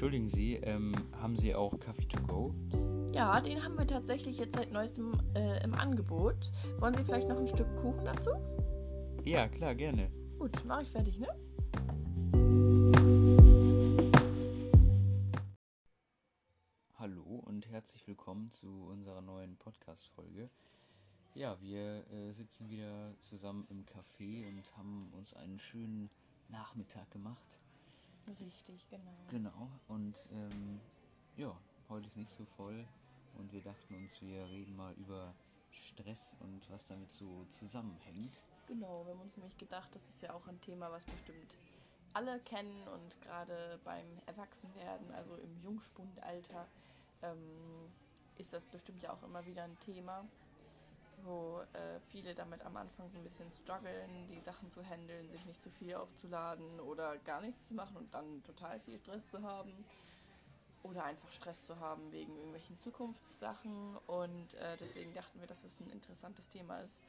entschuldigen Sie, ähm, haben Sie auch Kaffee to go? Ja, den haben wir tatsächlich jetzt seit neuestem äh, im Angebot. Wollen Sie vielleicht noch ein Stück Kuchen dazu? Ja, klar, gerne. Gut, mache ich fertig, ne? Hallo und herzlich willkommen zu unserer neuen Podcast-Folge. Ja, wir äh, sitzen wieder zusammen im Café und haben uns einen schönen Nachmittag gemacht. Richtig, genau. Genau, und ähm, ja, heute ist nicht so voll und wir dachten uns, wir reden mal über Stress und was damit so zusammenhängt. Genau, wir haben uns nämlich gedacht, das ist ja auch ein Thema, was bestimmt alle kennen und gerade beim Erwachsenwerden, also im Jungspundalter, ähm, ist das bestimmt ja auch immer wieder ein Thema, wo äh, viele damit am Anfang so ein bisschen strugglen, die Sachen zu handeln, sich nicht zu viel aufzuladen oder gar nichts zu machen und dann total viel Stress zu haben oder einfach Stress zu haben wegen irgendwelchen Zukunftssachen und äh, deswegen dachten wir, dass es ein interessantes Thema ist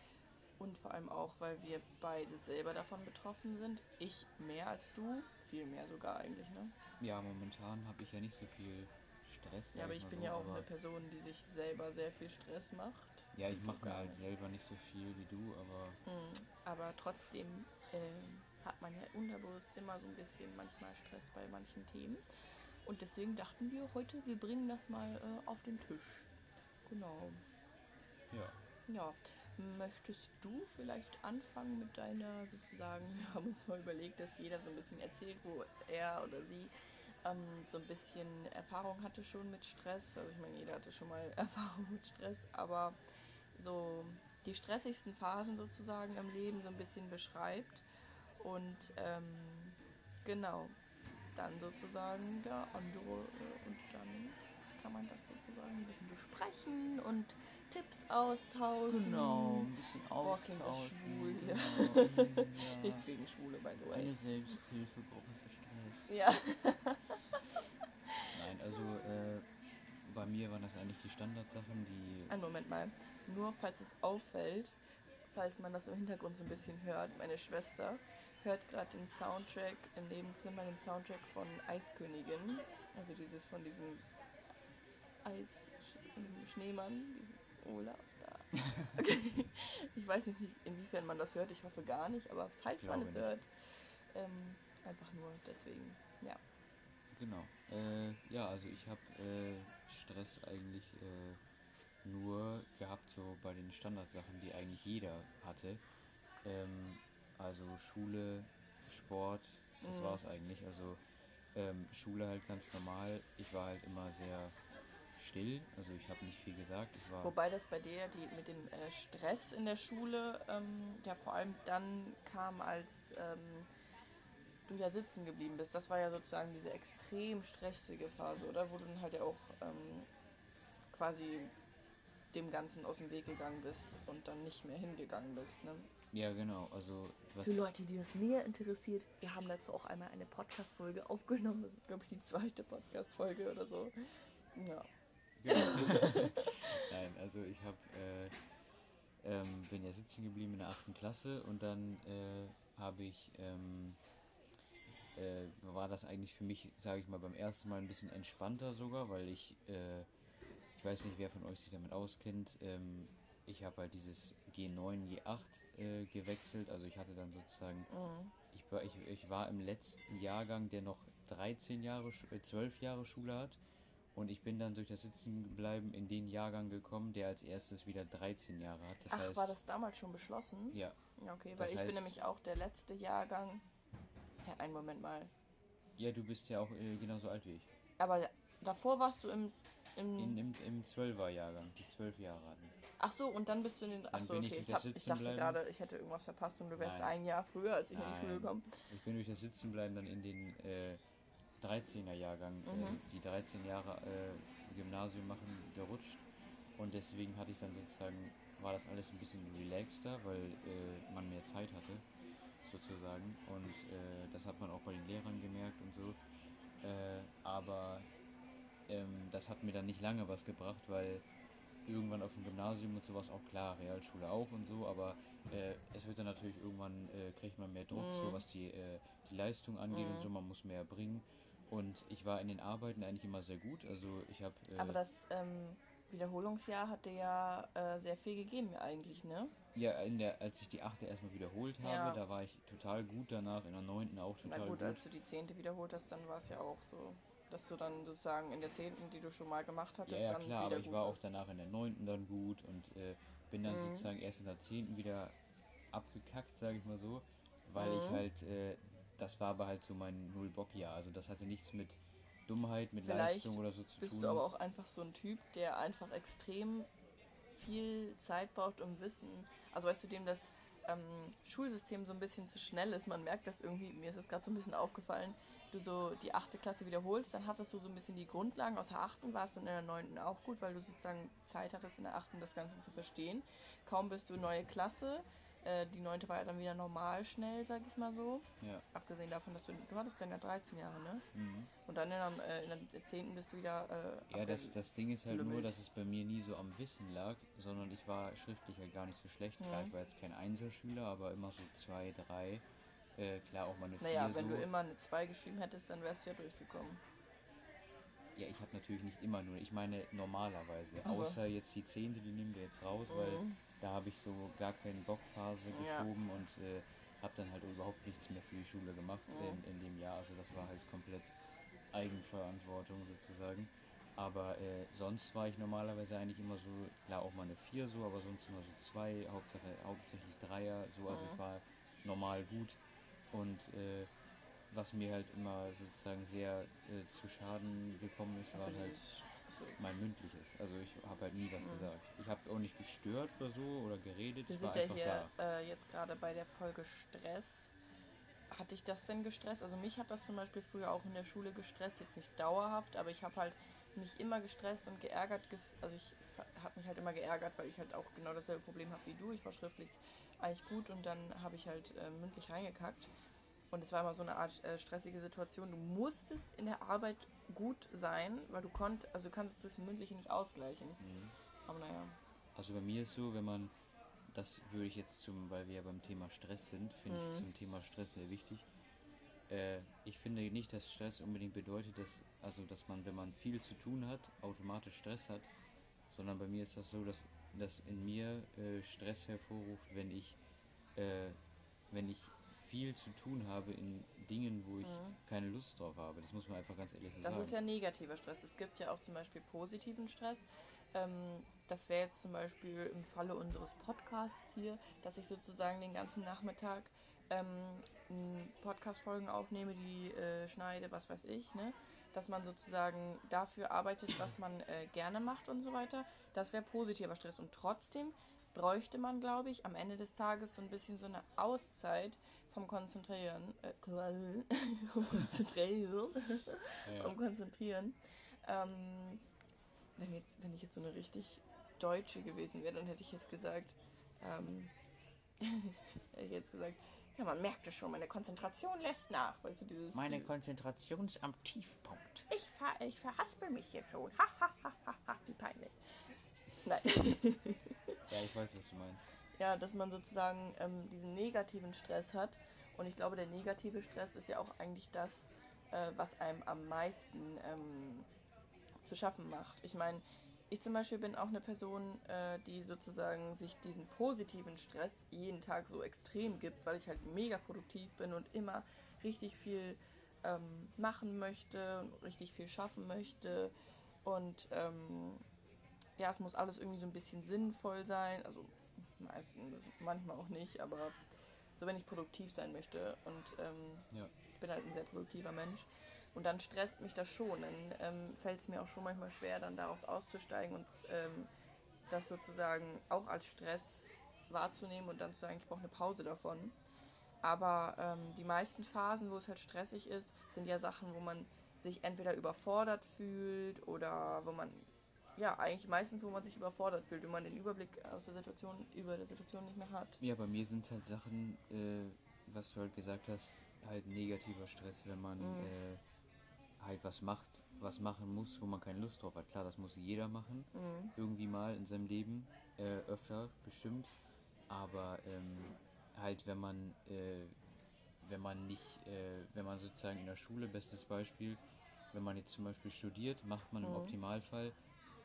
und vor allem auch, weil wir beide selber davon betroffen sind. Ich mehr als du, viel mehr sogar eigentlich, ne? Ja, momentan habe ich ja nicht so viel Stress. Ja, aber ich bin so, ja auch eine Person, die sich selber sehr viel Stress macht. Ja, ich mache mir halt selber nicht so viel wie du, aber Mhm. Aber trotzdem ähm, hat man ja unterbewusst immer so ein bisschen manchmal Stress bei manchen Themen. Und deswegen dachten wir heute, wir bringen das mal äh, auf den Tisch. Genau. ja. Ja, möchtest du vielleicht anfangen mit deiner sozusagen, wir haben uns mal überlegt, dass jeder so ein bisschen erzählt, wo er oder sie ähm, so ein bisschen Erfahrung hatte schon mit Stress. Also ich meine, jeder hatte schon mal Erfahrung mit Stress, aber so die stressigsten Phasen sozusagen im Leben so ein bisschen beschreibt. Und ähm, genau, dann sozusagen der andere äh, und dann kann man das sozusagen ein bisschen besprechen und Tipps austauschen. Genau, ein bisschen Boah, austauschen. schwul hier. Genau, ja. Nichts gegen Schwule, by the way. Eine Selbsthilfegruppe für Stress. Ja. Also äh, bei mir waren das eigentlich die Standardsachen, die. Einen Moment mal. Nur falls es auffällt, falls man das im Hintergrund so ein bisschen hört, meine Schwester hört gerade den Soundtrack im Nebenzimmer, den Soundtrack von Eiskönigin. Also dieses von diesem Eis, von diesem Schneemann, diesem Olaf da. Okay. Ich weiß nicht, inwiefern man das hört, ich hoffe gar nicht, aber falls man es nicht. hört, ähm, einfach nur deswegen, ja. Genau. Äh, ja, also ich habe äh, Stress eigentlich äh, nur gehabt, so bei den Standardsachen, die eigentlich jeder hatte. Ähm, also Schule, Sport, das Mhm. war's eigentlich. Also ähm, Schule halt ganz normal. Ich war halt immer sehr still, also ich habe nicht viel gesagt. War Wobei das bei dir die, mit dem äh, Stress in der Schule ähm, ja vor allem dann kam, als ähm, du ja sitzen geblieben bist. Das war ja sozusagen diese extrem stressige Phase, oder? Wo du dann halt ja auch ähm, quasi dem Ganzen aus dem Weg gegangen bist und dann nicht mehr hingegangen bist. Ne? ja genau, also was Für Leute, die das näher interessiert, wir haben dazu auch einmal eine Podcast-Folge aufgenommen. Das ist, glaube ich, die zweite Podcast-Folge oder so. Ja. Genau. Nein, also ich habe äh, ähm, bin ja sitzen geblieben in der achten Klasse und dann äh, habe ich ähm, äh, war das eigentlich für mich, sage ich mal, beim ersten Mal ein bisschen entspannter sogar, weil ich äh, ich weiß nicht, wer von euch sich damit auskennt. Ähm, ich habe halt dieses G9, G8 äh, gewechselt, also ich hatte dann sozusagen Mhm. ich war, ich, ich war im letzten Jahrgang, der noch 13 Jahre, Sch- äh, 12 Jahre Schule hat. Und ich bin dann durch das Sitzenbleiben in den Jahrgang gekommen, der als erstes wieder 13 Jahre hat. Das Ach, heißt, war das damals schon beschlossen? ja, Ja, okay, weil ich bin heißt- nämlich auch der letzte Jahrgang. Einen Moment mal. ja, du bist ja auch äh, genauso alt wie ich. Aber davor warst du im. im In, im, Im 12er Jahrgang, die 12 Jahre hatten. ach so, und dann bist du in den. Ach so, okay. Ich, hab, ich dachte gerade, ich hätte irgendwas verpasst und du wärst Nein. ein Jahr früher, als ich in die Schule Nein. gekommen. Ich bin durch das Sitzenbleiben dann in den äh, 13er Jahrgang, Mhm. äh, die 13 Jahre äh, Gymnasium machen, gerutscht. Und deswegen hatte ich dann sozusagen, war das alles ein bisschen relaxter, weil äh, man mehr Zeit hatte, sozusagen. Und äh, das hat man auch bei den Lehrern gemerkt und so. Äh, aber ähm, das hat mir dann nicht lange was gebracht, weil irgendwann auf dem Gymnasium und sowas auch klar, Realschule auch und so, aber äh, es wird dann natürlich irgendwann, äh, kriegt man mehr Druck, Mhm. so was die, äh, die Leistung angeht und Mhm. so, man muss mehr bringen Und ich war in den Arbeiten eigentlich immer sehr gut. Also ich habe. Äh, Aber das ähm, Wiederholungsjahr hatte ja äh, sehr viel gegeben eigentlich, ne? Ja, in der, als ich die achte erstmal wiederholt habe, Ja. da war ich total gut danach, in der neunten auch Na total gut, gut. als du die zehnte wiederholt hast, dann war es ja auch so, dass du dann sozusagen in der zehnten, die du schon mal gemacht Ja, hattest, ja dann klar, wieder aber ich gut war auch danach in der neunten dann gut und äh, bin dann Mhm. sozusagen erst in der zehnten wieder abgekackt, sage ich mal so, weil ich Mhm. halt, äh, das war aber halt so mein Null-Bock-Jahr. Also das hatte nichts mit Dummheit, mit Vielleicht Leistung oder so zu Bist tun. du aber auch einfach so ein Typ, der einfach extrem viel Zeit braucht, um Wissen. Also weißt du, dem das ähm, Schulsystem so ein bisschen zu schnell ist. Man merkt das irgendwie, mir ist es gerade so ein bisschen aufgefallen, du so die achte Klasse wiederholst, dann hattest du so ein bisschen die Grundlagen aus der achten, warst dann in der neunten auch gut, weil du sozusagen Zeit hattest in der achten das Ganze zu verstehen. Kaum bist du neue Klasse, äh, die neunte war ja dann wieder normal schnell, sag ich mal so. ja. Abgesehen davon, dass du, du hattest dann ja 13 Jahre, ne? Mhm. Und dann in der, äh, in der 10. bist du wieder. Äh, Ja, das, das Ding ist halt nur, abgelümmelt. dass es bei mir nie so am Wissen lag, sondern ich war schriftlich halt gar nicht so schlecht. Klar, Mhm. ich war jetzt kein Einzelschüler, aber immer so zwei, drei. Äh, klar, auch mal eine Naja, vier wenn so. du immer eine 2 geschrieben hättest, dann wärst du ja durchgekommen. Ja, ich habe natürlich nicht immer nur, ich meine normalerweise. Ach so. Außer jetzt die zehnte, die nehmen wir jetzt raus, weil Mhm. Da habe ich so gar keine Bockphase Ja. geschoben und äh, habe dann halt überhaupt nichts mehr für die Schule gemacht Mhm. in, in dem Jahr. Also das war halt komplett Eigenverantwortung sozusagen. Aber äh, sonst war ich normalerweise eigentlich immer so, klar auch mal eine 4 so, aber sonst immer so zwei, Hauptsache, hauptsächlich Dreier, so, also Mhm. ich war normal gut. Und äh, was mir halt immer sozusagen sehr äh, zu Schaden gekommen ist, Also war halt dieses- so. mein mündliches. Also ich habe halt nie was Mhm. gesagt. Ich habe auch nicht gestört oder so oder geredet. Wir sind ja hier äh, jetzt gerade bei der Folge Stress. Hat dich das denn gestresst? Also mich hat das zum Beispiel früher auch in der Schule gestresst, jetzt nicht dauerhaft, aber ich habe halt mich immer gestresst und geärgert. gef- Also ich habe mich halt immer geärgert, weil ich halt auch genau dasselbe Problem habe wie du. Ich war schriftlich eigentlich gut und dann habe ich halt äh, mündlich reingekackt. Und es war immer so eine Art äh, stressige Situation. Du musstest in der Arbeit gut sein, weil du konnt, also du kannst es durchs Mündliche nicht ausgleichen. Mhm. Aber naja. Also bei mir ist so, wenn man, das würde ich jetzt zum, weil wir ja beim Thema Stress sind, finde Mhm. ich zum Thema Stress sehr wichtig. Äh, ich finde nicht, dass Stress unbedingt bedeutet, dass, also dass man, wenn man viel zu tun hat, automatisch Stress hat, sondern bei mir ist das so, dass, dass in mir äh, Stress hervorruft, wenn ich, äh, wenn ich viel zu tun habe in Dingen, wo ich Mhm. keine Lust drauf habe. Das muss man einfach ganz ehrlich so Das sagen. ist ja negativer Stress. Es gibt ja auch zum Beispiel positiven Stress. Ähm, das wäre jetzt zum Beispiel im Falle unseres Podcasts hier, dass ich sozusagen den ganzen Nachmittag ähm, Podcast-Folgen aufnehme, die äh, schneide, was weiß ich, ne? Dass man sozusagen dafür arbeitet, was man äh, gerne macht und so weiter. Das wäre positiver Stress. Und trotzdem bräuchte man, glaube ich, am Ende des Tages so ein bisschen so eine Auszeit vom Konzentrieren. Äh, konzentrieren ja. um konzentrieren. Ähm, wenn, jetzt, wenn ich jetzt so eine richtig Deutsche gewesen wäre, dann hätte ich jetzt gesagt, ähm, hätte ich jetzt gesagt, ja, man merkt es schon, meine Konzentration lässt nach. Weißt du, dieses. Meine Konzentration ist am Tiefpunkt. ich, ver, ich verhaspel mich hier schon. Ha, ha, ha, ha, ha, wie peinlich. Nein. Ja, ich weiß, was du meinst. ja, dass man sozusagen ähm, diesen negativen Stress hat. Und ich glaube, der negative Stress ist ja auch eigentlich das, äh, was einem am meisten ähm, zu schaffen macht. Ich meine, ich zum Beispiel bin auch eine Person, äh, die sozusagen sich diesen positiven Stress jeden Tag so extrem gibt, weil ich halt mega produktiv bin und immer richtig viel ähm, machen möchte und richtig viel schaffen möchte. Und ähm, ja, es muss alles irgendwie so ein bisschen sinnvoll sein. Also meistens, manchmal auch nicht, aber so wenn ich produktiv sein möchte und ähm, Ja. ich bin halt ein sehr produktiver Mensch. Und dann stresst mich das schon. Dann ähm, fällt es mir auch schon manchmal schwer, dann daraus auszusteigen und ähm, das sozusagen auch als Stress wahrzunehmen und dann zu sagen, ich brauche eine Pause davon. Aber ähm, die meisten Phasen, wo es halt stressig ist, sind ja Sachen, wo man sich entweder überfordert fühlt oder wo man, ja, eigentlich meistens, wo man sich überfordert fühlt, wenn man den Überblick aus der Situation, über der Situation nicht mehr hat. Ja, bei mir sind halt Sachen, äh, was du halt gesagt hast, halt negativer Stress, wenn man Mhm. äh, halt was macht, was machen muss, wo man keine Lust drauf hat. Klar, das muss jeder machen, Mhm. irgendwie mal in seinem Leben, äh, öfter bestimmt. Aber ähm, halt, wenn man, äh, wenn man nicht, äh, wenn man sozusagen in der Schule, bestes Beispiel, wenn man jetzt zum Beispiel studiert, macht man im Mhm. Optimalfall,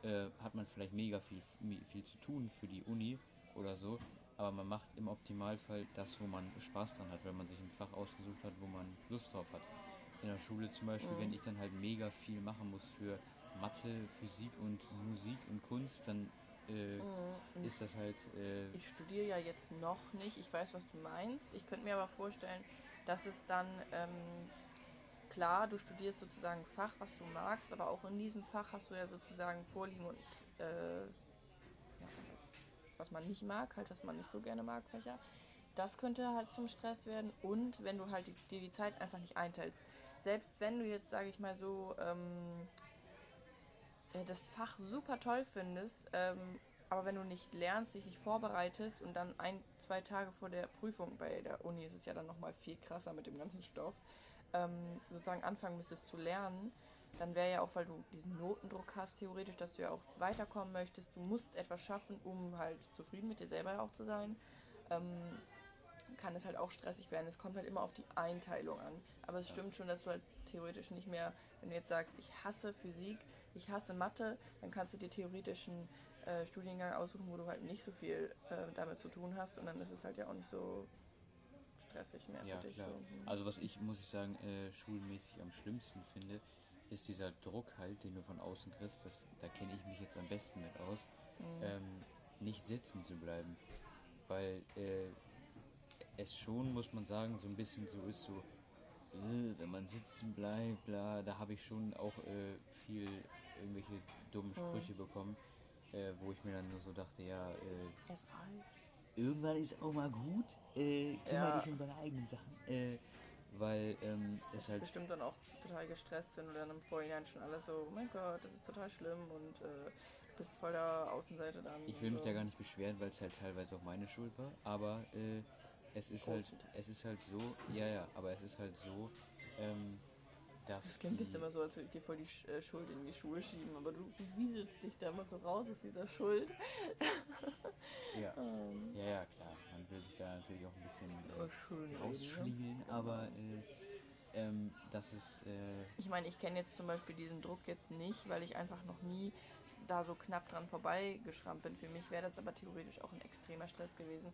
äh, hat man vielleicht mega viel, viel zu tun für die Uni oder so, aber man macht im Optimalfall das, wo man Spaß dran hat, wenn man sich ein Fach ausgesucht hat, wo man Lust drauf hat. In der Schule zum Beispiel, Mhm. wenn ich dann halt mega viel machen muss für Mathe, Physik und Musik und Kunst, dann äh, Mhm. ist das halt äh, Ich studiere ja jetzt noch nicht. Ich weiß, was du meinst. Ich könnte mir aber vorstellen, dass es dann ähm, klar, du studierst sozusagen ein Fach, was du magst, aber auch in diesem Fach hast du ja sozusagen Vorlieben und äh, ja, was, was man nicht mag, halt was man nicht so gerne mag, Fächer. Das könnte halt zum Stress werden und wenn du halt die, dir die Zeit einfach nicht einteilst. Selbst wenn du jetzt, sage ich mal so, ähm, äh, das Fach super toll findest, ähm, aber wenn du nicht lernst, dich nicht vorbereitest und dann ein, zwei Tage vor der Prüfung, bei der Uni ist es ja dann nochmal viel krasser mit dem ganzen Stoff, ähm, sozusagen anfangen müsstest zu lernen, dann wäre ja auch, weil du diesen Notendruck hast, theoretisch, dass du ja auch weiterkommen möchtest, du musst etwas schaffen, um halt zufrieden mit dir selber auch zu sein, ähm, kann es halt auch stressig werden. Es kommt halt immer auf die Einteilung an. Aber es stimmt schon, dass du halt theoretisch nicht mehr, wenn du jetzt sagst, ich hasse Physik, ich hasse Mathe, dann kannst du dir theoretisch einen äh, Studiengang aussuchen, wo du halt nicht so viel äh, damit zu tun hast und dann ist es halt ja auch nicht so stressig mehr Ja, für dich. klar. So. Also was ich, muss ich sagen, äh, schulmäßig am schlimmsten finde, ist dieser Druck halt, den du von außen kriegst, das, da kenne ich mich jetzt am besten mit aus, Mhm. ähm, nicht sitzen zu bleiben. Weil äh, es schon, muss man sagen, so ein bisschen so ist, so, äh, wenn man sitzen bleibt, bla, da habe ich schon auch äh, viel irgendwelche dummen Sprüche bekommen, äh, wo ich mir dann nur so dachte, ja, äh, irgendwann ist auch mal gut. Äh, kümmere Ja. dich um deine eigenen Sachen. Äh, weil ähm, Das es ist halt. bestimmt dann auch total gestresst, wenn du dann im Vorhinein schon alles so, oh mein Gott, das ist total schlimm und du bist voll der Außenseite dann. Ich will mich so. da gar nicht beschweren, weil es halt teilweise auch meine Schuld war. Aber äh, es ist halt, es ist halt so, ja, ja, aber es ist halt so, ähm, dass. Das klingt jetzt die- immer so, als würde ich dir voll die äh, Schuld in die Schuhe schieben, aber du, du wieselst dich da immer so raus aus dieser Schuld. Ja, Ähm, ja, ja, klar. Man will sich da natürlich auch ein bisschen äh, reden, ne? rausschliegeln, aber äh, ähm, das ist. Äh, Ich meine, ich kenne jetzt zum Beispiel diesen Druck jetzt nicht, weil ich einfach noch nie da so knapp dran vorbeigeschrammt bin. Für mich wäre das aber theoretisch auch ein extremer Stress gewesen,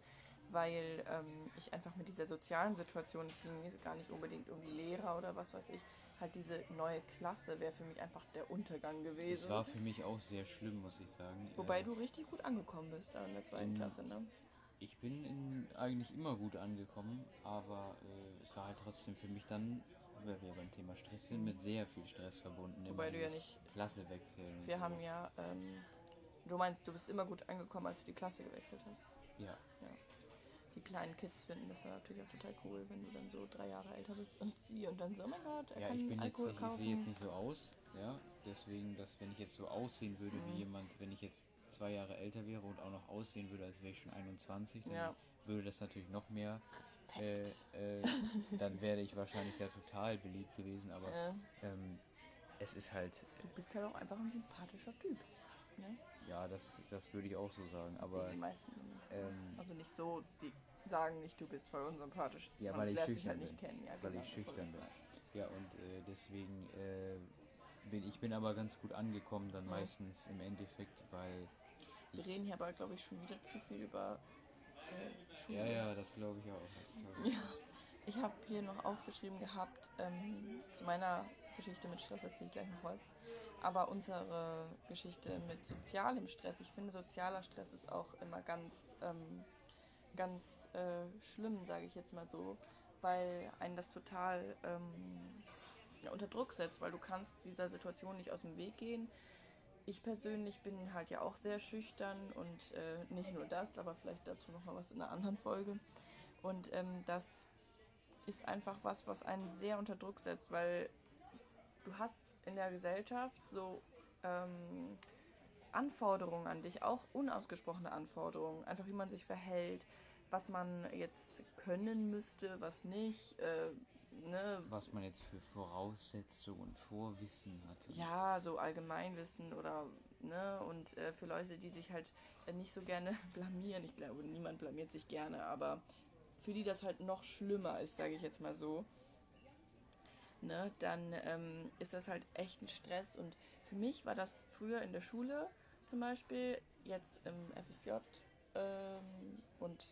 weil ähm, ich einfach mit dieser sozialen Situation, es ging mir gar nicht unbedingt um die Lehrer oder was weiß ich, halt diese neue Klasse wäre für mich einfach der Untergang gewesen. es war für mich auch sehr schlimm, muss ich sagen. Wobei äh, du richtig gut angekommen bist da in der zweiten in- Klasse, ne? Ich bin in, eigentlich immer gut angekommen, aber äh, es war halt trotzdem für mich dann, weil wir beim Thema Stress sind, mit sehr viel Stress verbunden. Wobei du ja nicht- Klasse wechseln. Wir so. haben ja, ähm, du meinst, du bist immer gut angekommen, als du die Klasse gewechselt hast. Ja, Die kleinen Kids finden das dann natürlich auch total cool, wenn du dann so drei Jahre älter bist und sie und dann so, oh mein Gott, er ja kann ich bin jetzt Alkohol ich kaufen. sehe jetzt nicht so aus, ja. Deswegen, dass wenn ich jetzt so aussehen würde Mhm. wie jemand, wenn ich jetzt zwei Jahre älter wäre und auch noch aussehen würde, als wäre ich schon 21, dann Ja. würde das natürlich noch mehr. Äh, Respekt. äh, dann wäre ich wahrscheinlich da total beliebt gewesen, aber Äh, ähm, es ist halt, du bist halt auch einfach ein sympathischer Typ. Ne? Ja, das, das würde ich auch so sagen, Das aber die meisten nicht ähm, Also nicht so, die sagen nicht, du bist voll unsympathisch. Ja, Man weil ich lernt sich schüchtern halt nicht bin. kennen. Ja, weil genau, ich schüchtern bin. Ja, und äh, deswegen äh, bin ich bin aber ganz gut angekommen dann Mhm. meistens im Endeffekt, weil Wir reden hier aber, glaube ich, schon wieder zu viel über äh, Schule. ja, ja, das glaube ich auch. Das glaub ich. Ja. Ich habe hier noch aufgeschrieben gehabt, ähm, zu meiner Geschichte mit Stress erzähle ich gleich noch was. Aber unsere Geschichte mit sozialem Stress, ich finde, sozialer Stress ist auch immer ganz, ähm, ganz äh, schlimm, sage ich jetzt mal so, weil einen das total ähm, unter Druck setzt, weil du kannst dieser Situation nicht aus dem Weg gehen. Ich persönlich bin halt ja auch sehr schüchtern und äh, nicht nur das, aber vielleicht dazu noch mal was in einer anderen Folge. Und ähm, das ist einfach was, was einen sehr unter Druck setzt, weil du hast in der Gesellschaft so ähm, Anforderungen an dich, auch unausgesprochene Anforderungen, einfach wie man sich verhält, was man jetzt können müsste, was nicht, äh, ne, Was man jetzt für Voraussetzungen und Vorwissen hat. ja, so Allgemeinwissen oder, ne, und äh, für Leute, die sich halt äh, nicht so gerne blamieren, ich glaube, niemand blamiert sich gerne, aber für die das halt noch schlimmer ist, sage ich jetzt mal so, ne, dann ähm, ist das halt echt ein Stress. Und für mich war das früher in der Schule zum Beispiel, jetzt im FSJ ähm, und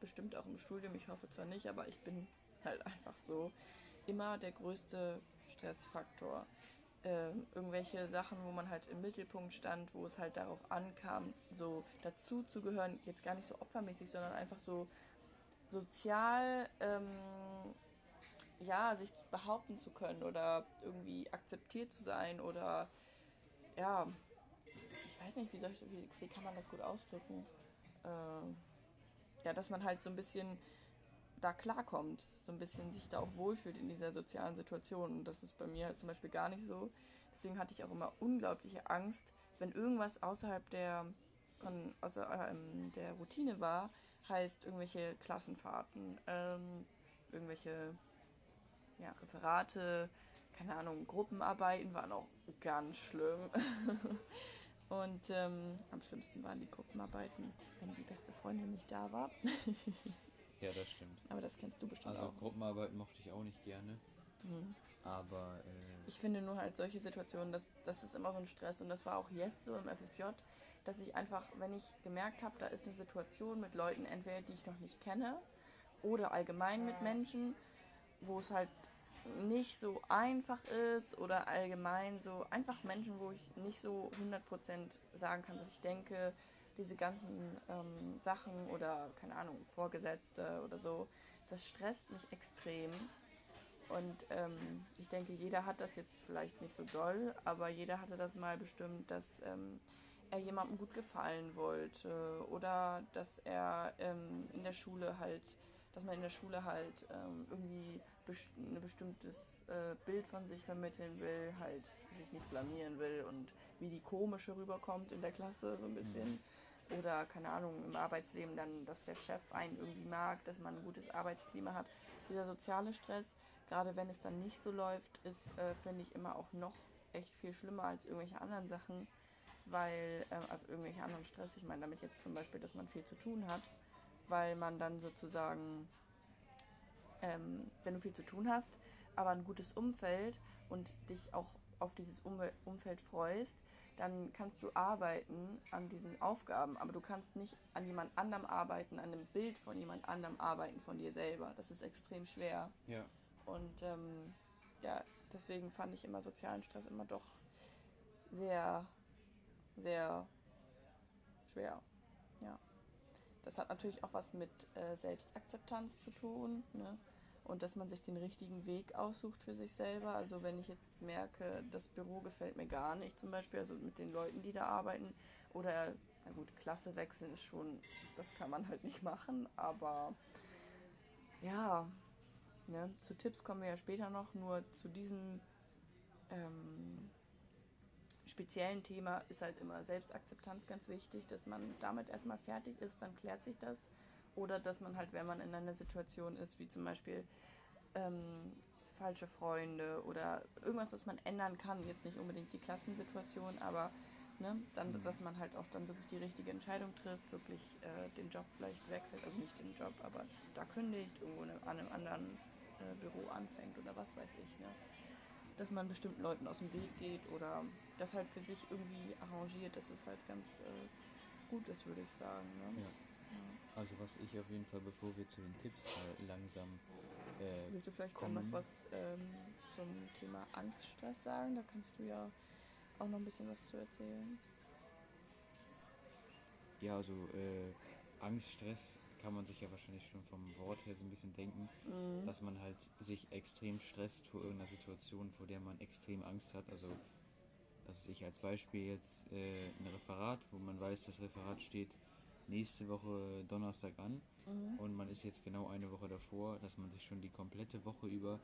bestimmt auch im Studium, ich hoffe zwar nicht, aber ich bin halt einfach so immer der größte Stressfaktor. Ähm, irgendwelche Sachen, wo man halt im Mittelpunkt stand, wo es halt darauf ankam, so dazu zu gehören, jetzt gar nicht so opfermäßig, sondern einfach so sozial, ähm, ja, sich behaupten zu können oder irgendwie akzeptiert zu sein oder ja, ich weiß nicht, wie, soll ich, wie, wie kann man das gut ausdrücken? Äh, ja, dass man halt so ein bisschen da klarkommt, so ein bisschen sich da auch wohlfühlt in dieser sozialen Situation. Und das ist bei mir zum Beispiel gar nicht so. Deswegen hatte ich auch immer unglaubliche Angst, wenn irgendwas außerhalb der, von, außer, ähm, der Routine war, heißt irgendwelche Klassenfahrten, ähm, irgendwelche ja, Referate, keine Ahnung, Gruppenarbeiten waren auch ganz schlimm. Und ähm, am schlimmsten waren die Gruppenarbeiten, wenn die beste Freundin nicht da war. ja, das stimmt. Aber das kennst du bestimmt also, auch. Also Gruppenarbeiten mochte ich auch nicht gerne. Mhm. Aber äh ich finde nur halt solche Situationen, das, das ist immer so ein Stress. Und das war auch jetzt so im FSJ, dass ich einfach, wenn ich gemerkt habe, da ist eine Situation mit Leuten, entweder die ich noch nicht kenne oder allgemein mit Menschen, wo es halt nicht so einfach ist oder allgemein so einfach Menschen, wo ich nicht so 100% sagen kann, was ich denke, diese ganzen ähm, Sachen oder keine Ahnung, Vorgesetzte oder so, das stresst mich extrem. Und ähm, ich denke, jeder hat das jetzt vielleicht nicht so doll, aber jeder hatte das mal bestimmt, dass ähm, er jemandem gut gefallen wollte oder dass er ähm, in der Schule halt, dass man in der Schule halt ähm, irgendwie best ein bestimmtes äh, Bild von sich vermitteln will, halt sich nicht blamieren will und wie die komische rüberkommt in der Klasse so ein bisschen. Mhm. Oder keine Ahnung, im Arbeitsleben dann, dass der Chef einen irgendwie mag, dass man ein gutes Arbeitsklima hat. Dieser soziale Stress, gerade wenn es dann nicht so läuft, ist, äh, finde ich, immer auch noch echt viel schlimmer als irgendwelche anderen Sachen, weil, äh, also irgendwelche anderen Stress, ich meine damit jetzt zum Beispiel, dass man viel zu tun hat, weil man dann sozusagen ähm, wenn du viel zu tun hast, aber ein gutes Umfeld und dich auch auf dieses Umfeld freust, dann kannst du arbeiten an diesen Aufgaben, aber du kannst nicht an jemand anderem arbeiten, an einem Bild von jemand anderem arbeiten, von dir selber. Das ist extrem schwer. Ja. Und ähm, ja, deswegen fand ich immer sozialen Stress immer doch sehr, sehr schwer. Das hat natürlich auch was mit äh, Selbstakzeptanz zu tun. Ne? Und dass man sich den richtigen Weg aussucht für sich selber. Also wenn ich jetzt merke, das Büro gefällt mir gar nicht, zum Beispiel, also mit den Leuten, die da arbeiten, oder na gut, Klasse wechseln ist schon, das kann man halt nicht machen, aber ja, ne, zu Tipps kommen wir ja später noch, nur zu diesem ähm, speziellen Thema ist halt immer Selbstakzeptanz ganz wichtig, dass man damit erstmal fertig ist, dann klärt sich das. Oder dass man halt, wenn man in einer Situation ist, wie zum Beispiel ähm, falsche Freunde oder irgendwas, das man ändern kann, jetzt nicht unbedingt die Klassensituation, aber ne, dann, mhm. dass man halt auch dann wirklich die richtige Entscheidung trifft, wirklich äh, den Job vielleicht wechselt, also nicht den Job, aber da kündigt, irgendwo an einem anderen äh, Büro anfängt oder was weiß ich. Ne? dass man bestimmten Leuten aus dem Weg geht oder das halt für sich irgendwie arrangiert, dass es halt ganz äh, gut ist, würde ich sagen. Ne? Ja. Ja. Also was ich auf jeden Fall, bevor wir zu den Tipps äh, langsam äh, Willst du vielleicht kommen. noch was ähm, zum Thema Angststress sagen? Da kannst du ja auch noch ein bisschen was zu erzählen. Ja, also äh, Angststress kann man sich ja wahrscheinlich schon vom Wort her so ein bisschen denken, mhm. dass man halt sich extrem stresst vor irgendeiner Situation, vor der man extrem Angst hat. Also, ich als Beispiel jetzt äh, ein Referat, wo man weiß, das Referat steht nächste Woche Donnerstag an mhm. und man ist jetzt genau eine Woche davor, dass man sich schon die komplette Woche über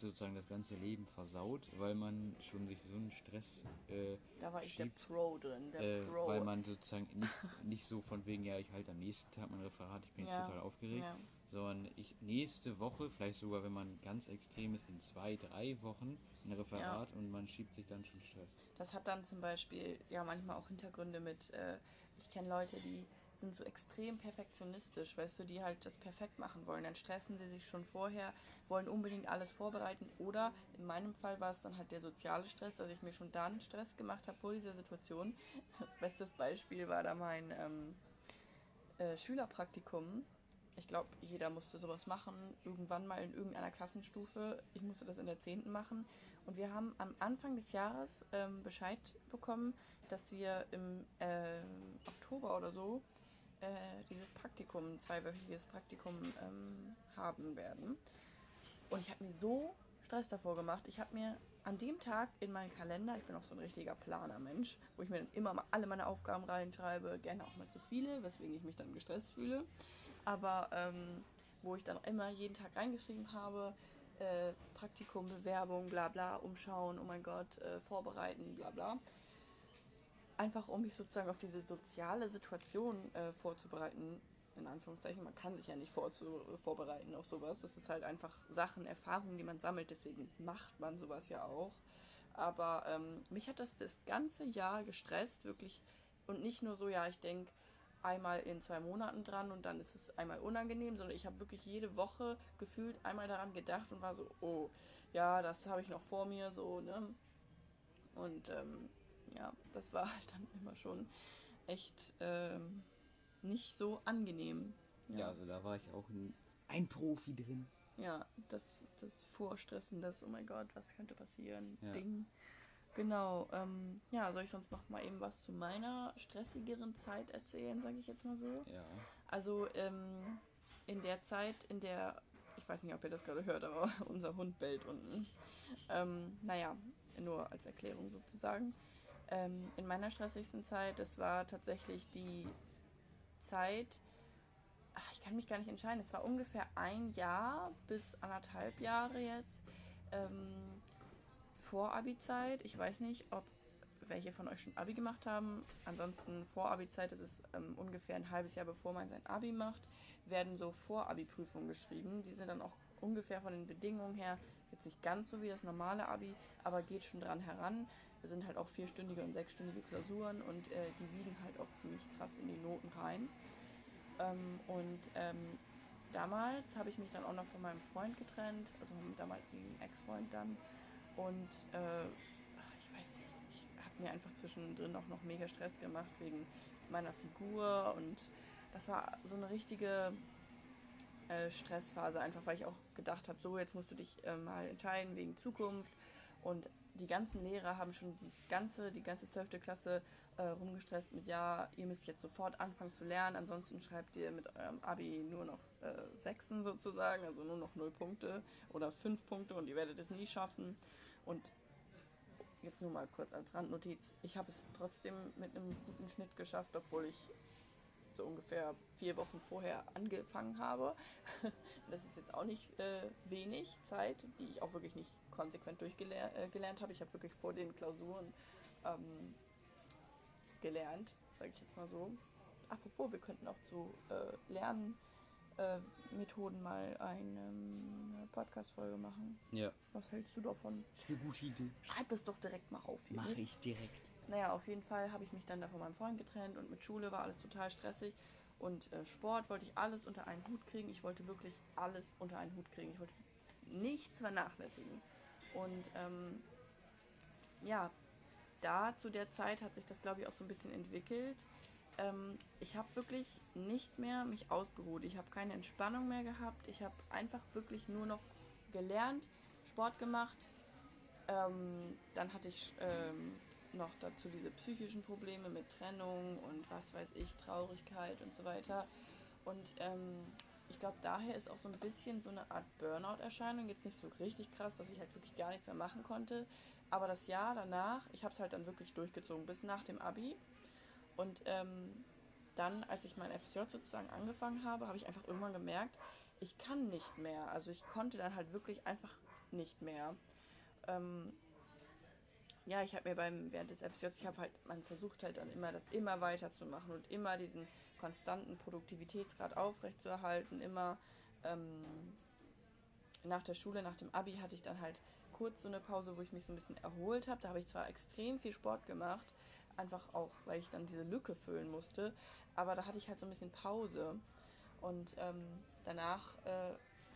sozusagen das ganze Leben versaut, weil man schon sich so einen Stress. Äh, da war ich schiebt, der Pro drin, der äh, Pro. Weil man sozusagen nicht, nicht so von wegen, ja, ich halte am nächsten Tag mein Referat, ich bin ja. jetzt total aufgeregt, ja. Sondern ich nächste Woche, vielleicht sogar, wenn man ganz extrem ist, in zwei, drei Wochen ein Referat ja. und man schiebt sich dann schon Stress. Das hat dann zum Beispiel ja manchmal auch Hintergründe mit, äh, ich kenne Leute, die sind so extrem perfektionistisch, weißt du, die halt das perfekt machen wollen. Dann stressen sie sich schon vorher, wollen unbedingt alles vorbereiten. Oder in meinem Fall war es dann halt der soziale Stress, dass ich mir schon dann Stress gemacht habe vor dieser Situation. Bestes Beispiel war da mein ähm, äh, Schülerpraktikum. Ich glaube, jeder musste sowas machen, irgendwann mal in irgendeiner Klassenstufe. Ich musste das in der 10. machen. Und wir haben am Anfang des Jahres ähm, Bescheid bekommen, dass wir im äh, Oktober oder so äh, dieses Praktikum, zweiwöchiges Praktikum ähm, haben werden. Und ich habe mir so Stress davor gemacht. Ich habe mir an dem Tag in meinen Kalender, ich bin auch so ein richtiger Planer-Mensch, wo ich mir dann immer mal alle meine Aufgaben reinschreibe, gerne auch mal zu viele, weswegen ich mich dann gestresst fühle. Aber ähm, wo ich dann immer jeden Tag reingeschrieben habe, äh, Praktikum, Bewerbung, bla bla, umschauen, oh mein Gott, äh, vorbereiten, bla bla einfach um mich sozusagen auf diese soziale Situation äh, vorzubereiten, in Anführungszeichen, man kann sich ja nicht vorbereiten auf sowas. Das ist halt einfach Sachen, Erfahrungen, die man sammelt, deswegen macht man sowas ja auch. Aber ähm, mich hat das das ganze Jahr gestresst, wirklich. Und nicht nur so, ja, ich denke einmal in zwei Monaten dran und dann ist es einmal unangenehm, sondern ich habe wirklich jede Woche gefühlt einmal daran gedacht und war so, oh, ja, das habe ich noch vor mir, so, ne? Und ähm, ja, das war halt dann immer schon echt ähm, nicht so angenehm. Ja. ja. also da war ich auch ein, ein Profi drin. Ja, das, das Vorstressen, das, oh mein Gott, was könnte passieren, ja. Ding. Genau, ähm, ja, soll ich sonst noch mal eben was zu meiner stressigeren Zeit erzählen, sage ich jetzt mal so? Ja. Also ähm, in der Zeit, in der, ich weiß nicht, ob ihr das gerade hört, aber unser Hund bellt unten. Ähm, naja, nur als Erklärung sozusagen ähm, in meiner stressigsten Zeit, das war tatsächlich die Zeit, ach, ich kann mich gar nicht entscheiden, es war ungefähr ein Jahr bis anderthalb Jahre jetzt ähm, vor Abi-Zeit. Ich weiß nicht, ob welche von euch schon Abi gemacht haben. Ansonsten vor Abi-Zeit, das ist ähm, ungefähr ein halbes Jahr bevor man sein Abi macht, werden so Vor-Abi-Prüfungen geschrieben. Die sind dann auch ungefähr von den Bedingungen her jetzt nicht ganz so wie das normale Abi, aber geht schon dran heran. Das sind halt auch vierstündige und sechsstündige Klausuren und äh, die wiegen halt auch ziemlich krass in die Noten rein. Ähm, und ähm, damals habe ich mich dann auch noch von meinem Freund getrennt, also mit damaligen Ex-Freund dann. Und äh, ich weiß nicht, ich habe mir einfach zwischendrin auch noch mega Stress gemacht wegen meiner Figur und das war so eine richtige äh, Stressphase, einfach weil ich auch gedacht habe, so jetzt musst du dich äh, mal entscheiden wegen Zukunft und die ganzen Lehrer haben schon dieses ganze, die ganze 12. Klasse äh, rumgestresst mit, ja, ihr müsst jetzt sofort anfangen zu lernen, ansonsten schreibt ihr mit eurem Abi nur noch äh, Sechsen sozusagen, also nur noch null Punkte oder fünf Punkte und ihr werdet es nie schaffen. Und jetzt nur mal kurz als Randnotiz, ich habe es trotzdem mit einem guten Schnitt geschafft, obwohl ich so ungefähr vier Wochen vorher angefangen habe. das ist jetzt auch nicht äh, wenig Zeit, die ich auch wirklich nicht konsequent durchgelernt äh, habe. Ich habe wirklich vor den Klausuren ähm, gelernt, sage ich jetzt mal so. Apropos, wir könnten auch zu äh, Lernmethoden mal eine Podcast-Folge machen. Ja. Was hältst du davon? Das ist eine gute Idee. Schreib das doch direkt mal auf. Mache ich direkt. Naja, auf jeden Fall habe ich mich dann da von meinem Freund getrennt und mit Schule war alles total stressig. Und äh, Sport wollte ich alles unter einen Hut kriegen. Ich wollte wirklich alles unter einen Hut kriegen. Ich wollte nichts vernachlässigen. Und ähm, ja, da zu der Zeit hat sich das, glaube ich, auch so ein bisschen entwickelt. Ähm, ich habe wirklich nicht mehr mich ausgeruht. Ich habe keine Entspannung mehr gehabt. Ich habe einfach wirklich nur noch gelernt, Sport gemacht. Ähm, dann hatte ich ähm, noch dazu diese psychischen Probleme mit Trennung und was weiß ich, Traurigkeit und so weiter. Und ähm, ich glaube, daher ist auch so ein bisschen so eine Art Burnout-Erscheinung. Jetzt nicht so richtig krass, dass ich halt wirklich gar nichts mehr machen konnte. Aber das Jahr danach, ich habe es halt dann wirklich durchgezogen, bis nach dem Abi. Und ähm, dann, als ich mein FSJ sozusagen angefangen habe, habe ich einfach irgendwann gemerkt, ich kann nicht mehr. Also ich konnte dann halt wirklich einfach nicht mehr. Ähm, ja, ich habe mir beim während des FSJ, ich habe halt, man versucht halt dann immer das immer weiter zu machen und immer diesen konstanten Produktivitätsgrad aufrechtzuerhalten. Immer ähm, nach der Schule, nach dem Abi hatte ich dann halt kurz so eine Pause, wo ich mich so ein bisschen erholt habe. Da habe ich zwar extrem viel Sport gemacht, einfach auch, weil ich dann diese Lücke füllen musste, aber da hatte ich halt so ein bisschen Pause. Und ähm, danach äh,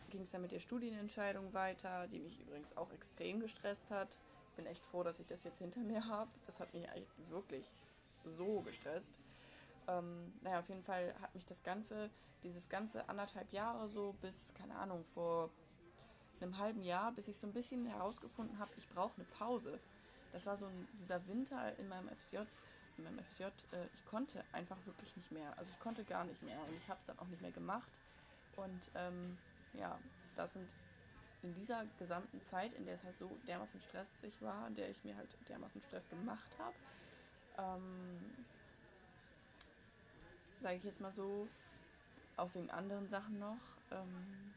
ging es dann mit der Studienentscheidung weiter, die mich übrigens auch extrem gestresst hat. Ich bin echt froh, dass ich das jetzt hinter mir habe. Das hat mich eigentlich wirklich so gestresst. Ähm, naja, auf jeden Fall hat mich das Ganze, dieses ganze anderthalb Jahre so bis, keine Ahnung, vor einem halben Jahr, bis ich so ein bisschen herausgefunden habe, ich brauche eine Pause. Das war so ein, dieser Winter in meinem FSJ, in meinem FSJ, äh, ich konnte einfach wirklich nicht mehr. Also ich konnte gar nicht mehr und ich habe es dann auch nicht mehr gemacht. Und ähm, ja, das sind in dieser gesamten Zeit, in der es halt so dermaßen stressig war, in der ich mir halt dermaßen Stress gemacht habe, ähm, sage ich jetzt mal so, auch wegen anderen Sachen noch, ähm,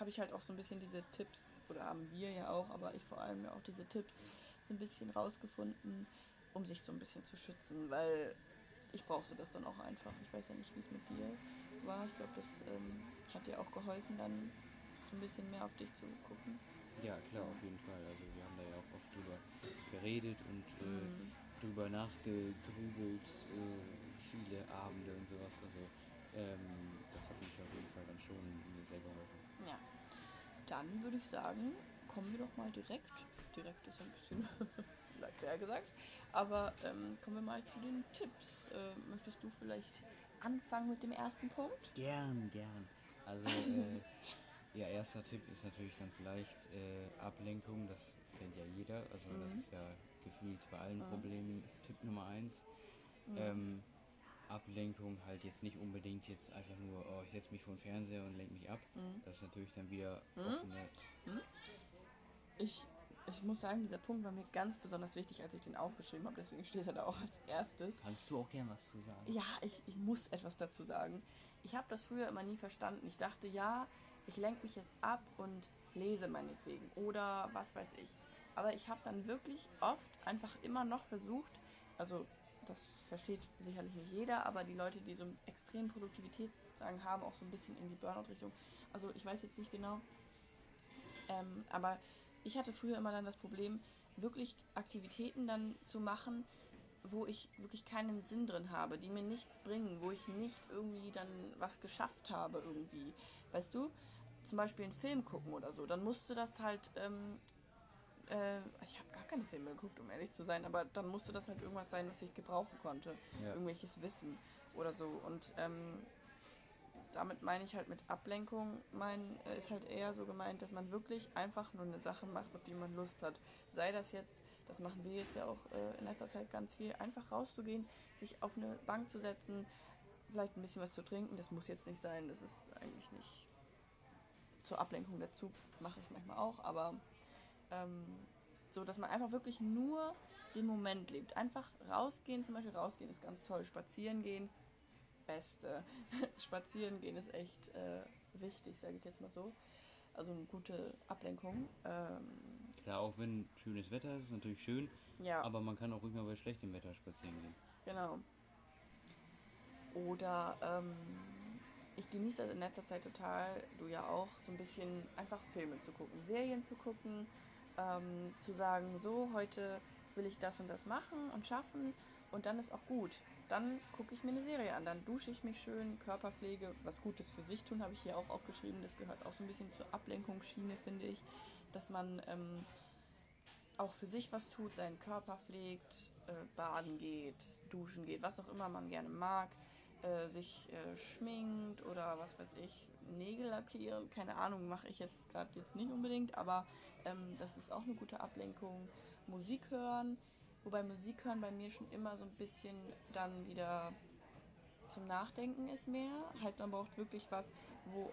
habe ich halt auch so ein bisschen diese Tipps, oder haben wir ja auch, aber ich vor allem ja auch diese Tipps so ein bisschen rausgefunden, um sich so ein bisschen zu schützen, weil ich brauchte das dann auch einfach. Ich weiß ja nicht, wie es mit dir war. Ich glaube, das ähm, hat dir auch geholfen, dann ein bisschen mehr auf dich zu gucken. Ja, klar, auf jeden Fall. Also wir haben da ja auch oft drüber geredet und äh, mhm. drüber nachgegrübelt, äh, viele Abende und sowas. Also ähm, das hat mich auf jeden Fall dann schon mir sehr geholfen. Ja. Dann würde ich sagen, kommen wir doch mal direkt. Direkt ist ein bisschen leicht sehr gesagt. Aber ähm, kommen wir mal zu den Tipps. Äh, möchtest du vielleicht anfangen mit dem ersten Punkt? Gern, gern. Also, äh, ja, erster Tipp ist natürlich ganz leicht. Äh, Ablenkung, das kennt ja jeder. Also, mhm. das ist ja gefühlt bei allen mhm. Problemen Tipp Nummer eins. Mhm. Ähm, Ablenkung halt jetzt nicht unbedingt jetzt einfach nur, oh, ich setze mich vor den Fernseher und lenke mich ab. Mhm. Das ist natürlich dann wieder mhm. offene. Mhm. Ich ich muss sagen, dieser Punkt war mir ganz besonders wichtig, als ich den aufgeschrieben habe. Deswegen steht er da auch als erstes. Kannst du auch gern was zu sagen? Ja, ich, ich muss etwas dazu sagen. Ich habe das früher immer nie verstanden. Ich dachte, ja, ich lenke mich jetzt ab und lese meinetwegen. Oder was weiß ich. Aber ich habe dann wirklich oft einfach immer noch versucht, also das versteht sicherlich nicht jeder, aber die Leute, die so einen extremen Produktivitätsdrang haben, auch so ein bisschen in die Burnout-Richtung. Also ich weiß jetzt nicht genau, ähm, aber ich hatte früher immer dann das Problem, wirklich Aktivitäten dann zu machen, wo ich wirklich keinen Sinn drin habe, die mir nichts bringen, wo ich nicht irgendwie dann was geschafft habe irgendwie. Weißt du, zum Beispiel einen Film gucken oder so, dann musste das halt, ähm, äh, ich habe gar keine Filme geguckt, um ehrlich zu sein, aber dann musste das halt irgendwas sein, was ich gebrauchen konnte. Ja. Irgendwelches Wissen oder so. Und ähm, damit meine ich halt mit Ablenkung, mein, äh, ist halt eher so gemeint, dass man wirklich einfach nur eine Sache macht, auf die man Lust hat. Sei das jetzt, das machen wir jetzt ja auch äh, in letzter Zeit ganz viel, einfach rauszugehen, sich auf eine Bank zu setzen, vielleicht ein bisschen was zu trinken, das muss jetzt nicht sein, das ist eigentlich nicht zur Ablenkung dazu, mache ich manchmal auch, aber ähm, so, dass man einfach wirklich nur den Moment lebt. Einfach rausgehen, zum Beispiel rausgehen ist ganz toll, spazieren gehen, Beste. Spazieren gehen ist echt äh, wichtig, sage ich jetzt mal so. Also eine gute Ablenkung. Ähm, Klar, auch wenn schönes Wetter ist, ist natürlich schön. Ja. Aber man kann auch ruhig mal bei schlechtem Wetter spazieren gehen. Genau. Oder ähm, ich genieße das in letzter Zeit total, du ja auch, so ein bisschen einfach Filme zu gucken, Serien zu gucken, ähm, zu sagen, so, heute will ich das und das machen und schaffen und dann ist auch gut dann gucke ich mir eine Serie an. Dann dusche ich mich schön, Körperpflege, was Gutes für sich tun, habe ich hier auch aufgeschrieben. Das gehört auch so ein bisschen zur Ablenkungsschiene, finde ich. Dass man ähm, auch für sich was tut, seinen Körper pflegt, äh, baden geht, duschen geht, was auch immer man gerne mag, äh, sich äh, schminkt oder was weiß ich, Nägel lackieren. Keine Ahnung, mache ich jetzt gerade jetzt nicht unbedingt, aber ähm, das ist auch eine gute Ablenkung. Musik hören Wobei Musik hören bei mir schon immer so ein bisschen dann wieder zum Nachdenken ist mehr. Heißt, man braucht wirklich was, wo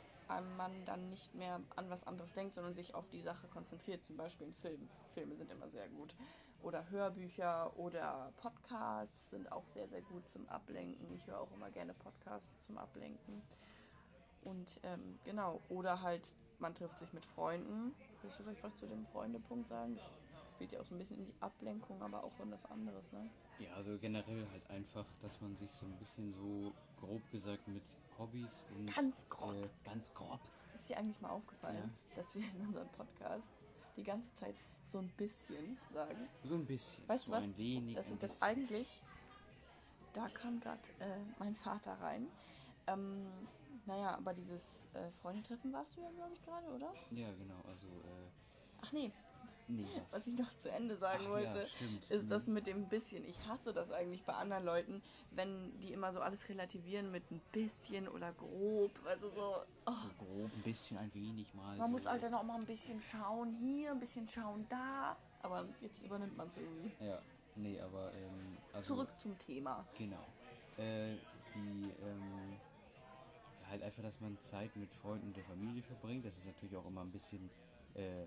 man dann nicht mehr an was anderes denkt, sondern sich auf die Sache konzentriert. Zum Beispiel ein Film. Filme sind immer sehr gut. Oder Hörbücher oder Podcasts sind auch sehr, sehr gut zum Ablenken. Ich höre auch immer gerne Podcasts zum Ablenken. Und ähm, genau, oder halt, man trifft sich mit Freunden. Willst du vielleicht was zu dem Freundepunkt sagen? Das spielt ja auch so ein bisschen in die Ablenkung, aber auch in das anderes, ne? Ja, also generell halt einfach, dass man sich so ein bisschen so grob gesagt mit Hobbys und. Ganz grob. Äh, ganz grob. Ist dir eigentlich mal aufgefallen, ja. dass wir in unserem Podcast die ganze Zeit so ein bisschen sagen? So ein bisschen. Weißt du was? Ein wenig. Dass ich das eigentlich da kam gerade äh, mein Vater rein. Ähm, naja, aber dieses äh, Freundetreffen warst du ja, glaube ich, gerade, oder? Ja, genau. Also, äh, Ach nee, nee, was ich noch zu Ende sagen Ach wollte, ja, ist das Mhm. mit dem bisschen. Ich hasse das eigentlich bei anderen Leuten, wenn die immer so alles relativieren mit ein bisschen oder grob. Also so, oh, So grob, ein bisschen, ein wenig mal. man so. muss halt dann auch mal ein bisschen schauen hier, ein bisschen schauen da. Aber jetzt übernimmt man es irgendwie. Ja, nee, aber, ähm, also. Zurück zum Thema. Genau. Äh, die, ähm, halt einfach, dass man Zeit mit Freunden und der Familie verbringt. Das ist natürlich auch immer ein bisschen äh,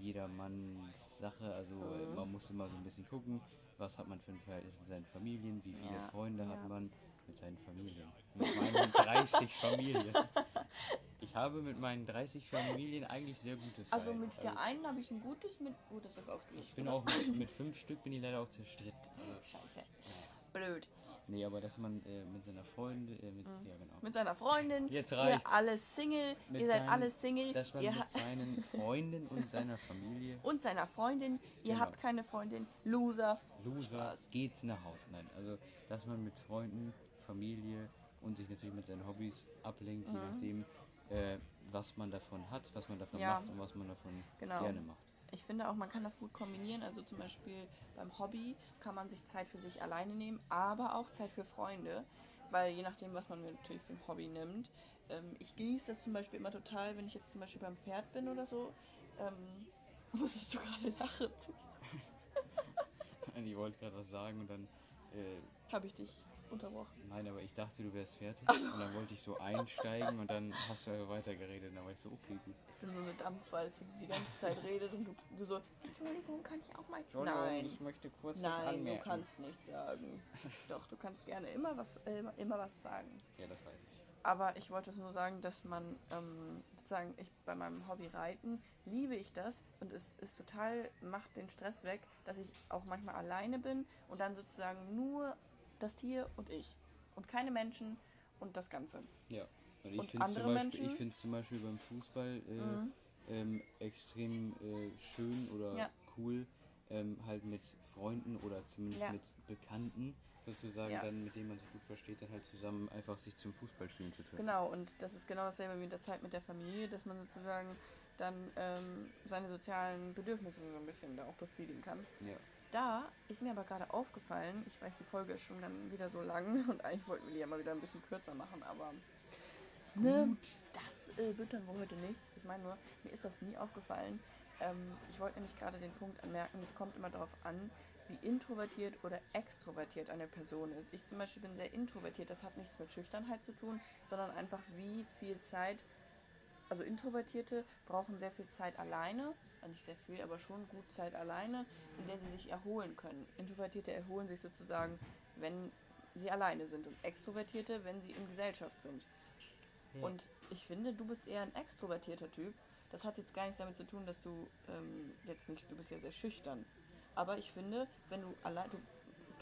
jedermanns Sache. Also äh, Mhm. man muss immer so ein bisschen gucken, was hat man für ein Verhältnis mit seinen Familien, wie viele Ja, Freunde ja. hat man mit seinen Familien. Mit meinen 30 Familien. Ich habe mit meinen 30 Familien eigentlich sehr gutes Also Verhältnis. mit der einen habe ich ein gutes, mit. Gut, ist das ausgelöst. ich bin oder? auch mit, mit fünf Stück bin ich leider auch zerstritten. Also, Scheiße. Blöd. Nee, aber dass man äh, mit seiner Freunde, äh, mit, ja genau. Mit seiner Freundin. Jetzt Ihr alle Single. Mit ihr seid seinen- alle Single. dass man Ihr mit seinen Freunden und seiner Familie und seiner Freundin. Ihr Genau. habt keine Freundin. Loser. Loser Spaß. geht's nach Hause. Nein, also dass man mit Freunden, Familie und sich natürlich mit seinen Hobbys ablenkt, je nachdem, äh, was man davon hat, was man davon Mhm. Ja. macht und was man davon Genau. gerne macht. Ich finde auch, man kann das gut kombinieren. Also zum Beispiel beim Hobby kann man sich Zeit für sich alleine nehmen, aber auch Zeit für Freunde. Weil je nachdem, was man natürlich für ein Hobby nimmt. Ähm, ich genieße das zum Beispiel immer total, wenn ich jetzt zum Beispiel beim Pferd bin oder so. Ähm, musstest du gerade lachen? ich wollte gerade was sagen und dann, äh, Habe ich dich unterbrochen. nein, aber ich dachte, du wärst fertig. Ach so. Und dann wollte ich so einsteigen und dann hast du weitergeredet. Und dann war ich so, okay, gut. Ich bin so eine Dampfwalze, die die ganze Zeit redet und du, du so, Entschuldigung, kann ich auch mal? Nein. möchte kurz Nein, du kannst nicht sagen. Doch, du kannst gerne immer was, äh, immer, immer was sagen. Ja, das weiß ich. Aber ich wollte es nur sagen, dass man ähm, sozusagen, ich bei meinem Hobby Reiten liebe ich das und es ist total, macht den Stress weg, dass ich auch manchmal alleine bin und dann sozusagen nur das Tier und ich und keine Menschen und das Ganze. Ja. Und ich finde es zum, Beispiel- zum Beispiel beim Fußball äh, Mhm. ähm, extrem äh, schön oder Ja. cool, ähm, halt mit Freunden oder zumindest Ja. mit Bekannten sozusagen, Ja. dann mit denen man sich gut versteht, dann halt zusammen einfach sich zum Fußballspielen zu treffen. Genau, und das ist genau dasselbe wie in der Zeit mit der Familie, dass man sozusagen dann ähm, seine sozialen Bedürfnisse so ein bisschen da auch befriedigen kann. Ja. Da ist mir aber gerade aufgefallen, ich weiß, die Folge ist schon dann wieder so lang und eigentlich wollten wir die ja mal wieder ein bisschen kürzer machen, aber ne, das äh, wird dann wohl heute nichts. Ich meine nur, mir ist das nie aufgefallen. Ähm, ich wollte nämlich gerade den Punkt anmerken, es kommt immer darauf an, wie introvertiert oder extrovertiert eine Person ist. Ich zum Beispiel bin sehr introvertiert, das hat nichts mit Schüchternheit zu tun, sondern einfach wie viel Zeit, also Introvertierte brauchen sehr viel Zeit alleine, äh, nicht sehr viel, aber schon gut Zeit alleine, in der sie sich erholen können. Introvertierte erholen sich sozusagen, wenn sie alleine sind und Extrovertierte, wenn sie in Gesellschaft sind. Ja. Und ich finde, du bist eher ein extrovertierter Typ. Das hat jetzt gar nichts damit zu tun, dass du ähm, jetzt nicht, du bist ja sehr schüchtern. Aber ich finde, wenn du allein, du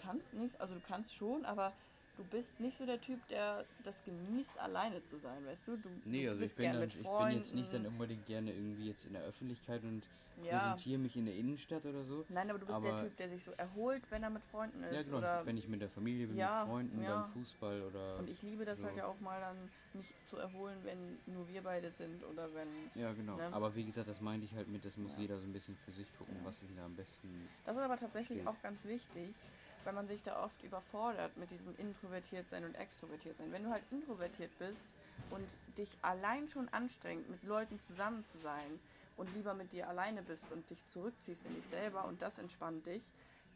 kannst nicht, also du kannst schon, aber du bist nicht so der Typ, der das genießt, alleine zu sein, weißt du? Du, Nee, du also ich bist bin, dann, ich bin jetzt nicht dann unbedingt gerne irgendwie jetzt in der Öffentlichkeit und ja. präsentiere mich in der Innenstadt oder so. Nein, aber du bist der aber- Typ, der sich so erholt, wenn er mit Freunden ist. Ja, genau. Oder Wenn ich mit der Familie bin, Ja, mit Freunden, ja. beim Fußball oder. und ich liebe das so. halt ja auch mal dann, mich zu erholen, wenn nur wir beide sind oder wenn Ja, genau. Ne? Aber wie gesagt, das meinte ich halt mit, das muss jeder so ein bisschen für sich gucken, was ihm da am besten. Das ist aber tatsächlich Stimmt. auch ganz wichtig, weil man sich da oft überfordert mit diesem introvertiert sein und extrovertiert sein. Wenn du halt introvertiert bist und dich allein schon anstrengt, mit Leuten zusammen zu sein und lieber mit dir alleine bist und dich zurückziehst in dich selber und das entspannt dich,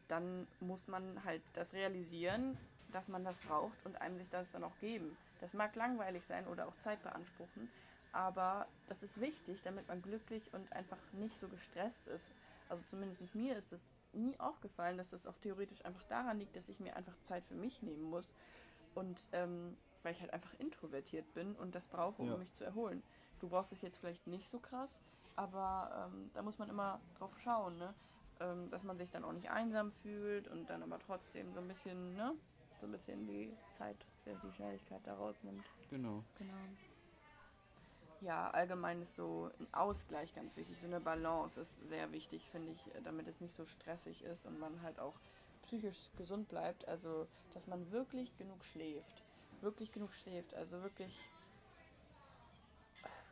dann muss man halt das realisieren, dass man das braucht und einem sich das dann auch geben. Das mag langweilig sein oder auch Zeit beanspruchen, aber das ist wichtig, damit man glücklich und einfach nicht so gestresst ist. Also zumindest mir ist es nie aufgefallen, dass das auch theoretisch einfach daran liegt, dass ich mir einfach Zeit für mich nehmen muss. Und ähm, weil ich halt einfach introvertiert bin und das brauche, um Ja. mich zu erholen. Du brauchst es jetzt vielleicht nicht so krass, aber ähm, da muss man immer drauf schauen, ne? ähm, dass man sich dann auch nicht einsam fühlt und dann aber trotzdem so ein bisschen, ne? so ein bisschen die Zeit, äh, die Schnelligkeit da rausnimmt. Genau. Genau. Ja, allgemein ist so ein Ausgleich ganz wichtig. So eine Balance ist sehr wichtig, finde ich, damit es nicht so stressig ist und man halt auch psychisch gesund bleibt. Also, dass man wirklich genug schläft. Wirklich genug schläft. Also wirklich,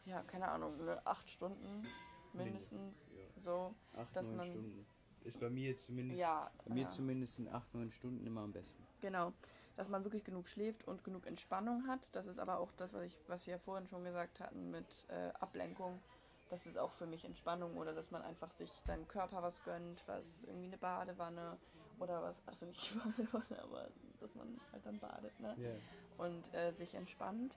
ja, keine Ahnung, ne, acht Stunden mindestens. Ja. So, Acht, dass man. Stunden. Ist bei mir zumindest, Ja, bei mir ja. zumindest sind acht, neun Stunden immer am besten. Genau, dass man wirklich genug schläft und genug Entspannung hat. Das ist aber auch das, was, ich, was wir ja vorhin schon gesagt hatten mit äh, Ablenkung. Das ist auch für mich Entspannung oder dass man einfach sich seinem Körper was gönnt, was irgendwie eine Badewanne oder was, also nicht Badewanne, aber dass man halt dann badet, ne? Ja. Und äh, sich entspannt.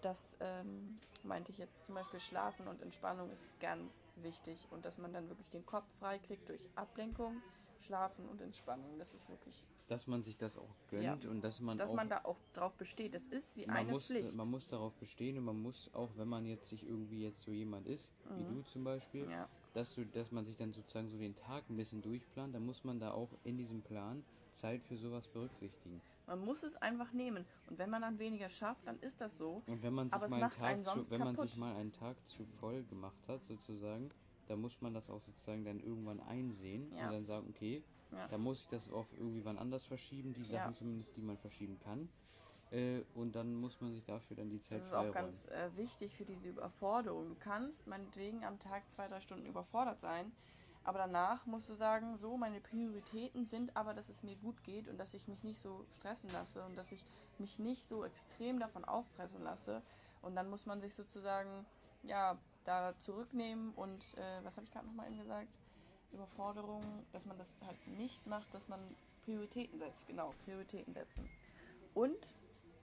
Das ähm, meinte ich jetzt zum Beispiel Schlafen und Entspannung ist ganz wichtig und dass man dann wirklich den Kopf frei kriegt durch Ablenkung, Schlafen und Entspannung. Das ist wirklich Dass man sich das auch gönnt und dass man dass auch man da auch drauf besteht. Das ist wie man eine muss, Pflicht. man muss darauf bestehen und man muss auch, wenn man jetzt sich irgendwie jetzt so jemand ist, wie du zum Beispiel, Mhm. ja, dass, du, dass man sich dann sozusagen so den Tag ein bisschen durchplant, dann muss man da auch in diesem Plan Zeit für sowas berücksichtigen. man muss es einfach nehmen. Und wenn man dann weniger schafft, dann ist das so. Und wenn man sich Aber mal einen Tag zu, wenn man kaputt. sich mal einen Tag zu voll gemacht hat, sozusagen, dann muss man das auch sozusagen dann irgendwann einsehen Ja. und dann sagen, okay, Ja. da muss ich das auf irgendwie wann anders verschieben, die Sachen Ja. zumindest, die man verschieben kann. Äh, und dann muss man sich dafür dann die Zeit Das ist auch ganz äh, wichtig für diese Überforderung. Du kannst meinetwegen am Tag zwei, drei Stunden überfordert sein, aber danach musst du sagen, so, meine Prioritäten sind aber, dass es mir gut geht und dass ich mich nicht so stressen lasse und dass ich mich nicht so extrem davon auffressen lasse. Und dann muss man sich sozusagen, ja, da zurücknehmen und, äh, was habe ich gerade nochmal eben gesagt? Überforderung, dass man das halt nicht macht, dass man Prioritäten setzt. Genau, Prioritäten setzen. Und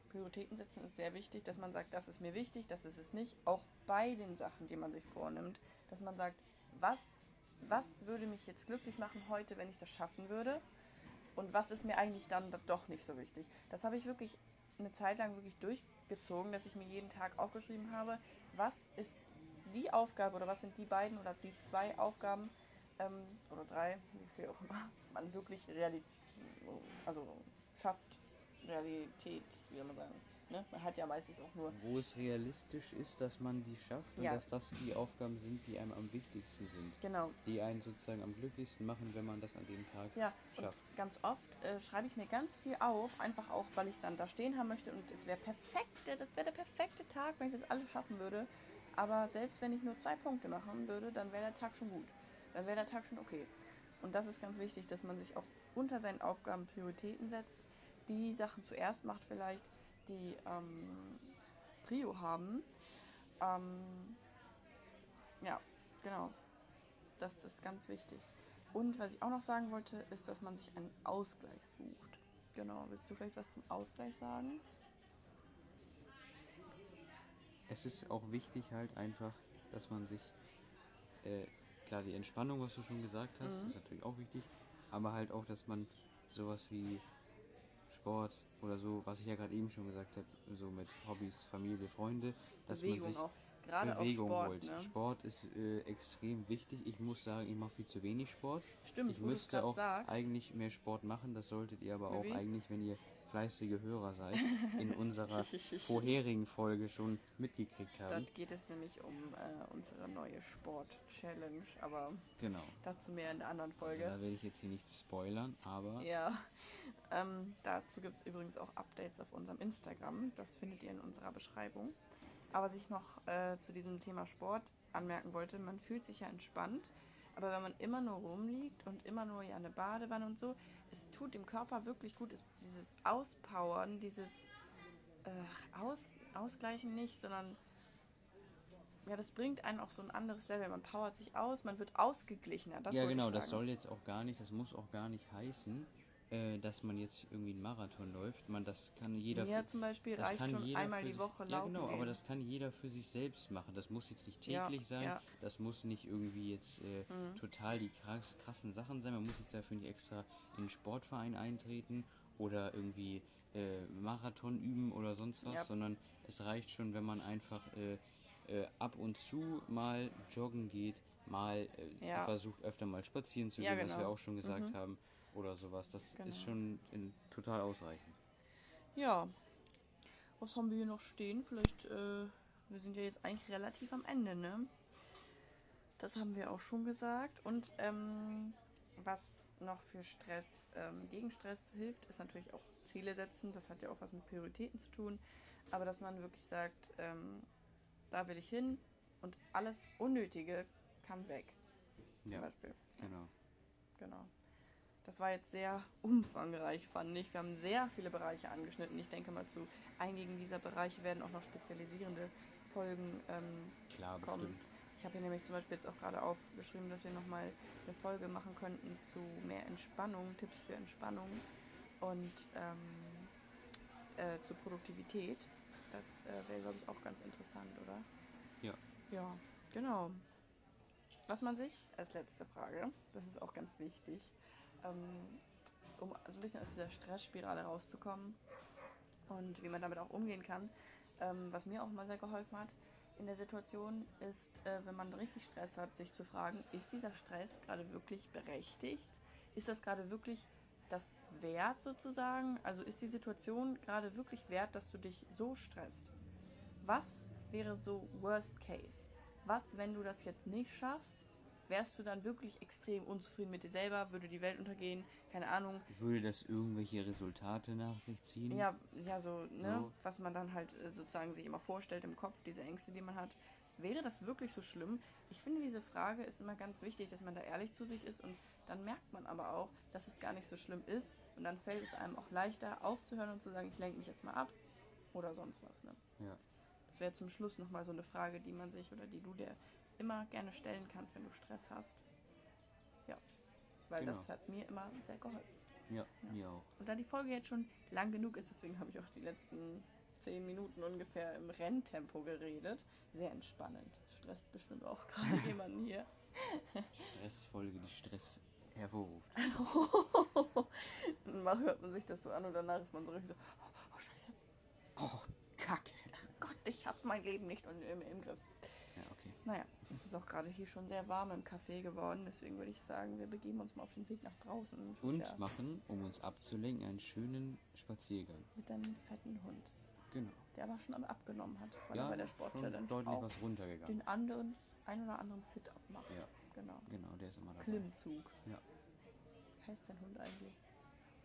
Prioritäten setzen ist sehr wichtig, dass man sagt, das ist mir wichtig, das ist es nicht. Auch bei den Sachen, die man sich vornimmt, dass man sagt, was, was würde mich jetzt glücklich machen heute, wenn ich das schaffen würde? Und was ist mir eigentlich dann doch nicht so wichtig? Das habe ich wirklich eine Zeit lang wirklich durchgezogen, dass ich mir jeden Tag aufgeschrieben habe, was ist die Aufgabe oder was sind die beiden oder die zwei Aufgaben ähm, oder drei, wie viel auch immer, man wirklich reali also schafft, Realität, wie soll man sagen. Ne? Man hat ja meistens auch nur Wo es realistisch ist, dass man die schafft und Ja. dass das die Aufgaben sind, die einem am wichtigsten sind. Genau. Die einen sozusagen am glücklichsten machen, wenn man das an dem Tag Ja, und schafft. ganz oft äh, schreibe ich mir ganz viel auf, einfach auch, weil ich dann da stehen haben möchte und es wäre perfekt, das wäre der perfekte Tag, wenn ich das alles schaffen würde. Aber selbst wenn ich nur zwei Punkte machen würde, dann wäre der Tag schon gut. Dann wäre der Tag schon okay. Und das ist ganz wichtig, dass man sich auch unter seinen Aufgaben Prioritäten setzt, die Sachen zuerst macht vielleicht, die ähm, Prio haben. Ähm, ja, genau. Das ist ganz wichtig. Und was ich auch noch sagen wollte, ist, dass man sich einen Ausgleich sucht. Genau. Willst du vielleicht was zum Ausgleich sagen? Es ist auch wichtig halt einfach, dass man sich, äh, klar die Entspannung, was du schon gesagt hast, Mhm. ist natürlich auch wichtig, aber halt auch, dass man sowas wie Sport oder so, was ich ja gerade eben schon gesagt habe, so mit Hobbys, Familie, Freunde, dass man Bewegung sich auch. Gerade Bewegung auch Sport. holt. Ne? Sport ist äh, extrem wichtig. Ich muss sagen, ich mache viel zu wenig Sport. Stimmt, ich müsste auch sagst. eigentlich mehr Sport machen. Das solltet ihr aber auch Wie? eigentlich, wenn ihr fleißige Hörer seid, in unserer vorherigen Folge schon mitgekriegt haben. Dort geht es nämlich um äh, unsere neue Sport-Challenge, aber Genau. dazu mehr in der anderen Also Folge. da werde ich jetzt hier nichts spoilern, aber Ja, ähm, dazu gibt es übrigens auch Updates auf unserem Instagram. Das findet ihr in unserer Beschreibung. Aber was ich noch äh, zu diesem Thema Sport anmerken wollte, man fühlt sich ja entspannt, aber wenn man immer nur rumliegt und immer nur ja eine Badewanne und so, es tut dem Körper wirklich gut, es, dieses Auspowern, dieses äh, Aus, Ausgleichen nicht, sondern ja, das bringt einen auf so ein anderes Level. Man powert sich aus, man wird ausgeglichener. Das ja genau, das soll jetzt auch gar nicht, das muss auch gar nicht heißen, äh, dass man jetzt irgendwie einen Marathon läuft. Man, das kann jeder für- zum Beispiel Das reicht schon jeder einmal die sich- Woche Ja, laufen genau, gehen. aber das kann jeder für sich selbst machen. Das muss jetzt nicht Ja, täglich sein. ja. Das muss nicht irgendwie jetzt äh, Mhm. total die krass, krassen Sachen sein. Man muss jetzt dafür nicht extra in einen Sportverein eintreten oder irgendwie äh, Marathon üben oder sonst was, Ja. sondern es reicht schon, wenn man einfach äh, äh, ab und zu mal joggen geht, mal Ja. versucht öfter mal spazieren zu Ja, gehen, was wir genau. auch schon gesagt Mhm. haben oder sowas. Das Genau. ist schon in, total ausreichend. Ja. Was haben wir hier noch stehen? Vielleicht, äh, wir sind ja jetzt eigentlich relativ am Ende, ne? Das haben wir auch schon gesagt. Und ähm, was noch für Stress, ähm, gegen Stress hilft, ist natürlich auch Ziele setzen. Das hat ja auch was mit Prioritäten zu tun. Aber dass man wirklich sagt, ähm, da will ich hin und alles Unnötige kann weg. Zum Ja, Beispiel. genau. Genau. Das war jetzt sehr umfangreich, fand ich. Wir haben sehr viele Bereiche angeschnitten. Ich denke mal, zu einigen dieser Bereiche werden auch noch spezialisierende Folgen ähm, Klar, kommen. bestimmt. Ich habe hier nämlich zum Beispiel jetzt auch gerade aufgeschrieben, dass wir nochmal eine Folge machen könnten zu mehr Entspannung, Tipps für Entspannung und ähm, äh, zu Produktivität. Das äh, wäre, glaube ich, auch ganz interessant, oder? Ja. Ja, genau. Was man sich, als letzte Frage, das ist auch ganz wichtig, ähm, um so ein bisschen aus dieser Stressspirale rauszukommen und wie man damit auch umgehen kann, ähm, was mir auch mal sehr geholfen hat in der Situation, ist, äh, wenn man richtig Stress hat, sich zu fragen, ist dieser Stress gerade wirklich berechtigt? Ist das gerade wirklich das wert sozusagen? Also ist die Situation gerade wirklich wert, dass du dich so stresst? Was wäre so Worst Case? Was, wenn du das jetzt nicht schaffst? Wärst du dann wirklich extrem unzufrieden mit dir selber? Würde die Welt untergehen? Keine Ahnung. Würde das irgendwelche Resultate nach sich ziehen? Ja, ja, so, ne, So. was man dann halt äh, sozusagen sich immer vorstellt im Kopf, diese Ängste, die man hat. Wäre das wirklich so schlimm? Ich finde, diese Frage ist immer ganz wichtig, dass man da ehrlich zu sich ist und dann merkt man aber auch, dass es gar nicht so schlimm ist und dann fällt es einem auch leichter aufzuhören und zu sagen, ich lenke mich jetzt mal ab oder sonst was. Ne? Ja. Das wäre zum Schluss nochmal so eine Frage, die man sich oder die du dir immer gerne stellen kannst, wenn du Stress hast. Ja, weil das Genau. hat mir immer sehr geholfen. Ja, Ja. mir auch. Und da die Folge jetzt schon lang genug ist, deswegen habe ich auch die letzten zehn Minuten ungefähr im Renntempo geredet. Sehr entspannend. Stresst bestimmt auch gerade jemanden hier. Stressfolge, die Stress hervorruft. Mal hört man sich das so an und danach ist man so richtig so, oh, oh scheiße, Oh, Kacke. Ich habe mein Leben nicht im, im, Griff. Ja, okay. Naja, es ist auch gerade hier schon sehr warm im Café geworden, deswegen würde ich sagen, wir begeben uns mal auf den Weg nach draußen. Und ja machen, um uns abzulenken, einen schönen Spaziergang. mit einem fetten Hund, Genau. der aber schon abgenommen hat, weil er Ja, bei der Sport-Challenge deutlich was runtergegangen. den anderen, ein oder anderen Sit-Up macht. Ja, Genau. genau, der ist immer dabei. Klimmzug. Ja. Heißt dein Hund eigentlich?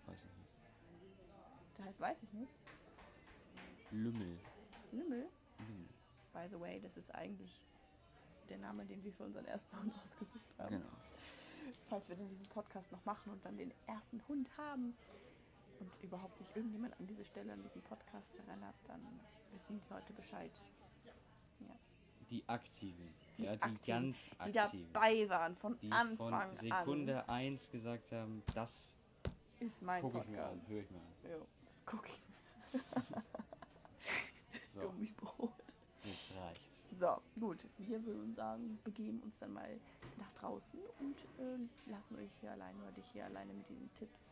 Weiß ich nicht. Der heißt, weiß ich nicht. Lümmel. Lümmel. Lümmel. By the way, das ist eigentlich der Name, den wir für unseren ersten Hund ausgesucht haben. Genau. Falls wir dann diesen Podcast noch machen und dann den ersten Hund haben und überhaupt sich irgendjemand an diese Stelle an diesem Podcast erinnert, dann wissen die Leute Bescheid. Die Aktiven. Die ja, die Aktiven, ganz Die Aktiven. dabei waren von Die Anfang von Sekunde 1 gesagt haben, das. Ist mein gucke ich mir Podcast. an, höre ich mir an. Jo, das gucke ich mir. So, Gummibrot. jetzt reicht's. So, gut. Wir würden sagen, begeben uns dann mal nach draußen und äh, lassen euch hier alleine oder dich hier alleine mit diesen Tipps.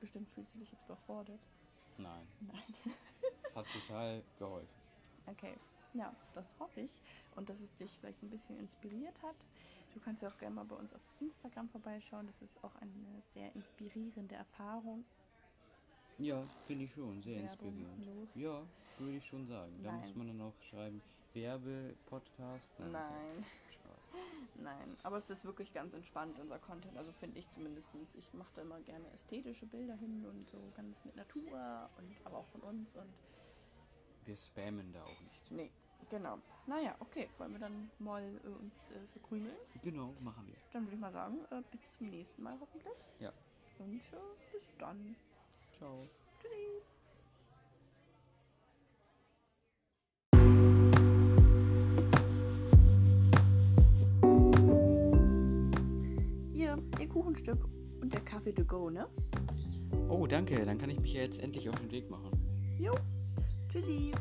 Bestimmt fühlst du dich jetzt überfordert. Nein, Nein. es hat total geholfen. Okay. Ja, das hoffe ich. Und dass es dich vielleicht ein bisschen inspiriert hat. Du kannst ja auch gerne mal bei uns auf Instagram vorbeischauen. Das ist auch eine sehr inspirierende Erfahrung. Ja, finde ich schon, sehr Werbung inspirierend. los. Ja, würde ich schon sagen. Da Nein. muss man dann auch schreiben, Werbe-Podcast. Nein. Nein. Nein, aber es ist wirklich ganz entspannt, unser Content. Also finde ich zumindest. Ich mache da immer gerne ästhetische Bilder hin und so ganz mit Natur und aber auch von uns und Wir spammen da auch nicht. nee, genau. Naja, okay, wollen wir dann mal äh, uns äh, verkrümeln? Genau, machen wir. Dann würde ich mal sagen, äh, bis zum nächsten Mal hoffentlich. Ja. Und äh, bis dann. Ciao. Tschüssi. Ihr Kuchenstück und der Kaffee to go, ne? Oh, danke. Dann kann ich mich ja jetzt endlich auf den Weg machen. Jo. Tschüssi.